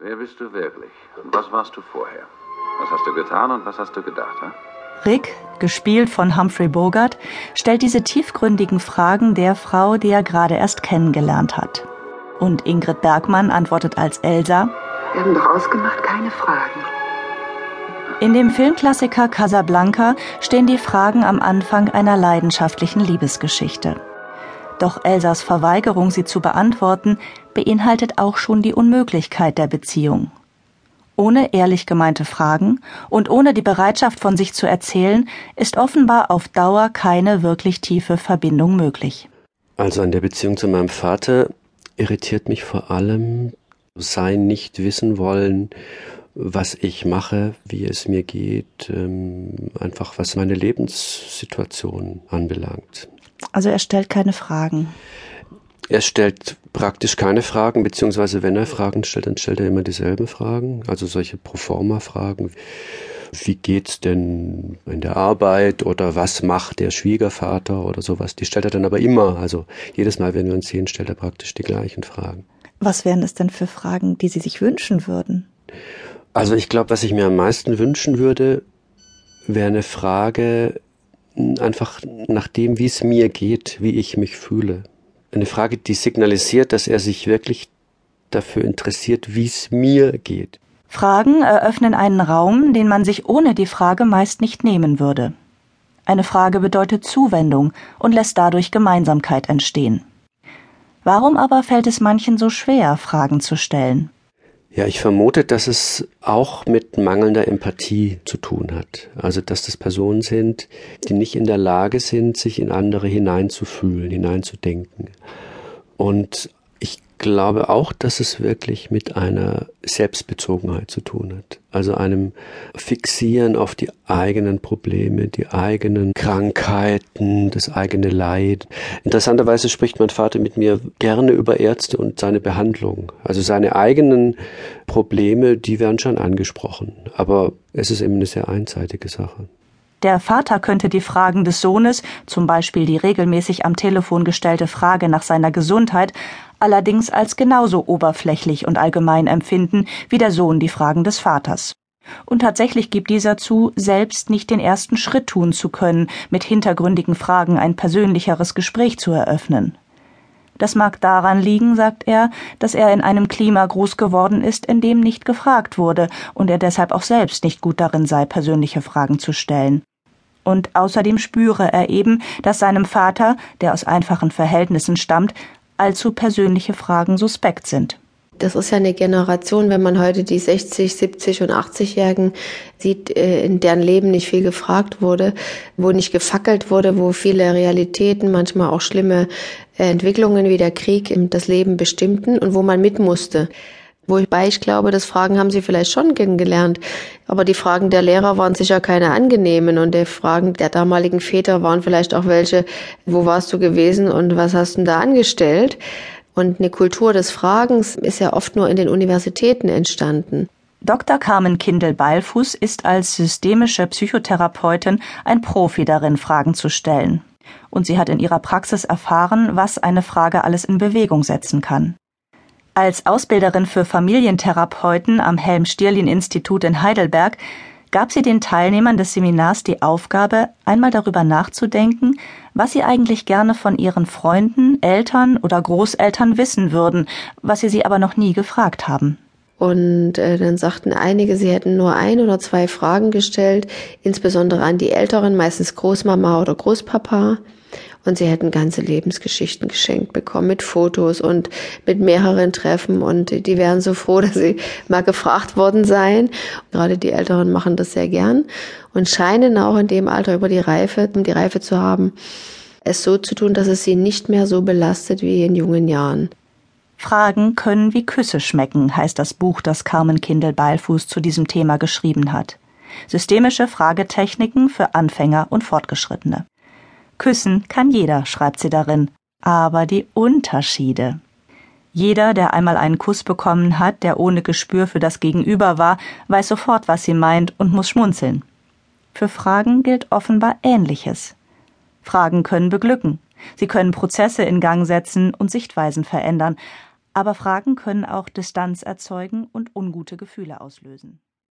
Wer bist du wirklich? Und was warst du vorher? Was hast du getan und was hast du gedacht? Hm? Rick, gespielt von Humphrey Bogart, stellt diese tiefgründigen Fragen der Frau, die er gerade erst kennengelernt hat. Und Ingrid Bergmann antwortet als Elsa: Wir haben doch ausgemacht, keine Fragen. In dem Filmklassiker Casablanca stehen die Fragen am Anfang einer leidenschaftlichen Liebesgeschichte. Doch Elsas Verweigerung, sie zu beantworten, beinhaltet auch schon die Unmöglichkeit der Beziehung. Ohne ehrlich gemeinte Fragen und ohne die Bereitschaft von sich zu erzählen, ist offenbar auf Dauer keine wirklich tiefe Verbindung möglich. Also an der Beziehung zu meinem Vater irritiert mich vor allem sein nicht wissen wollen, was ich mache, wie es mir geht, ähm, einfach was meine Lebenssituation anbelangt. Also er stellt keine Fragen. Er stellt praktisch keine Fragen, beziehungsweise wenn er Fragen stellt, dann stellt er immer dieselben Fragen, also solche Proforma-Fragen. Wie geht's denn in der Arbeit oder was macht der Schwiegervater oder sowas? Die stellt er dann aber immer. Also jedes Mal, wenn wir uns sehen, stellt er praktisch die gleichen Fragen. Was wären es denn für Fragen, die Sie sich wünschen würden? Also ich glaube, was ich mir am meisten wünschen würde, wäre eine Frage einfach nach dem, wie es mir geht, wie ich mich fühle eine Frage, die signalisiert, dass er sich wirklich dafür interessiert, wie es mir geht. Fragen eröffnen einen Raum, den man sich ohne die Frage meist nicht nehmen würde. Eine Frage bedeutet Zuwendung und lässt dadurch Gemeinsamkeit entstehen. Warum aber fällt es manchen so schwer, Fragen zu stellen? Ja, ich vermute, dass es auch mit mangelnder Empathie zu tun hat. Also, dass das Personen sind, die nicht in der Lage sind, sich in andere hineinzufühlen, hineinzudenken. Und ich glaube auch, dass es wirklich mit einer Selbstbezogenheit zu tun hat. Also einem Fixieren auf die eigenen Probleme, die eigenen Krankheiten, das eigene Leid. Interessanterweise spricht mein Vater mit mir gerne über Ärzte und seine Behandlung. Also seine eigenen Probleme, die werden schon angesprochen. Aber es ist eben eine sehr einseitige Sache. Der Vater könnte die Fragen des Sohnes, zum Beispiel die regelmäßig am Telefon gestellte Frage nach seiner Gesundheit, allerdings als genauso oberflächlich und allgemein empfinden wie der Sohn die Fragen des Vaters. Und tatsächlich gibt dieser zu, selbst nicht den ersten Schritt tun zu können, mit hintergründigen Fragen ein persönlicheres Gespräch zu eröffnen. Das mag daran liegen, sagt er, dass er in einem Klima groß geworden ist, in dem nicht gefragt wurde und er deshalb auch selbst nicht gut darin sei, persönliche Fragen zu stellen. Und außerdem spüre er eben, dass seinem Vater, der aus einfachen Verhältnissen stammt, allzu persönliche Fragen suspekt sind. Das ist ja eine Generation, wenn man heute die 60, 70 und 80-Jährigen sieht, äh, in deren Leben nicht viel gefragt wurde, wo nicht gefackelt wurde, wo viele Realitäten, manchmal auch schlimme äh, Entwicklungen wie der Krieg das Leben bestimmten und wo man mit musste. Wobei ich glaube, das Fragen haben sie vielleicht schon kennengelernt. Aber die Fragen der Lehrer waren sicher keine angenehmen und die Fragen der damaligen Väter waren vielleicht auch welche, wo warst du gewesen und was hast du da angestellt? Und eine Kultur des Fragens ist ja oft nur in den Universitäten entstanden. Dr. Carmen Kindel-Beilfuß ist als systemische Psychotherapeutin ein Profi darin, Fragen zu stellen. Und sie hat in ihrer Praxis erfahren, was eine Frage alles in Bewegung setzen kann. Als Ausbilderin für Familientherapeuten am Helm-Stierlin-Institut in Heidelberg gab sie den Teilnehmern des Seminars die Aufgabe, einmal darüber nachzudenken, was sie eigentlich gerne von ihren Freunden, Eltern oder Großeltern wissen würden, was sie sie aber noch nie gefragt haben. Und äh, dann sagten einige, sie hätten nur ein oder zwei Fragen gestellt, insbesondere an die Älteren, meistens Großmama oder Großpapa und sie hätten ganze Lebensgeschichten geschenkt bekommen mit Fotos und mit mehreren Treffen und die wären so froh, dass sie mal gefragt worden seien. Gerade die Älteren machen das sehr gern und scheinen auch in dem Alter über die Reife, um die Reife zu haben, es so zu tun, dass es sie nicht mehr so belastet wie in jungen Jahren. Fragen können wie Küsse schmecken, heißt das Buch, das Carmen Kindel-Beilfuß zu diesem Thema geschrieben hat. Systemische Fragetechniken für Anfänger und Fortgeschrittene. Küssen kann jeder, schreibt sie darin. Aber die Unterschiede. Jeder, der einmal einen Kuss bekommen hat, der ohne Gespür für das Gegenüber war, weiß sofort, was sie meint und muss schmunzeln. Für Fragen gilt offenbar Ähnliches. Fragen können beglücken. Sie können Prozesse in Gang setzen und Sichtweisen verändern. Aber Fragen können auch Distanz erzeugen und ungute Gefühle auslösen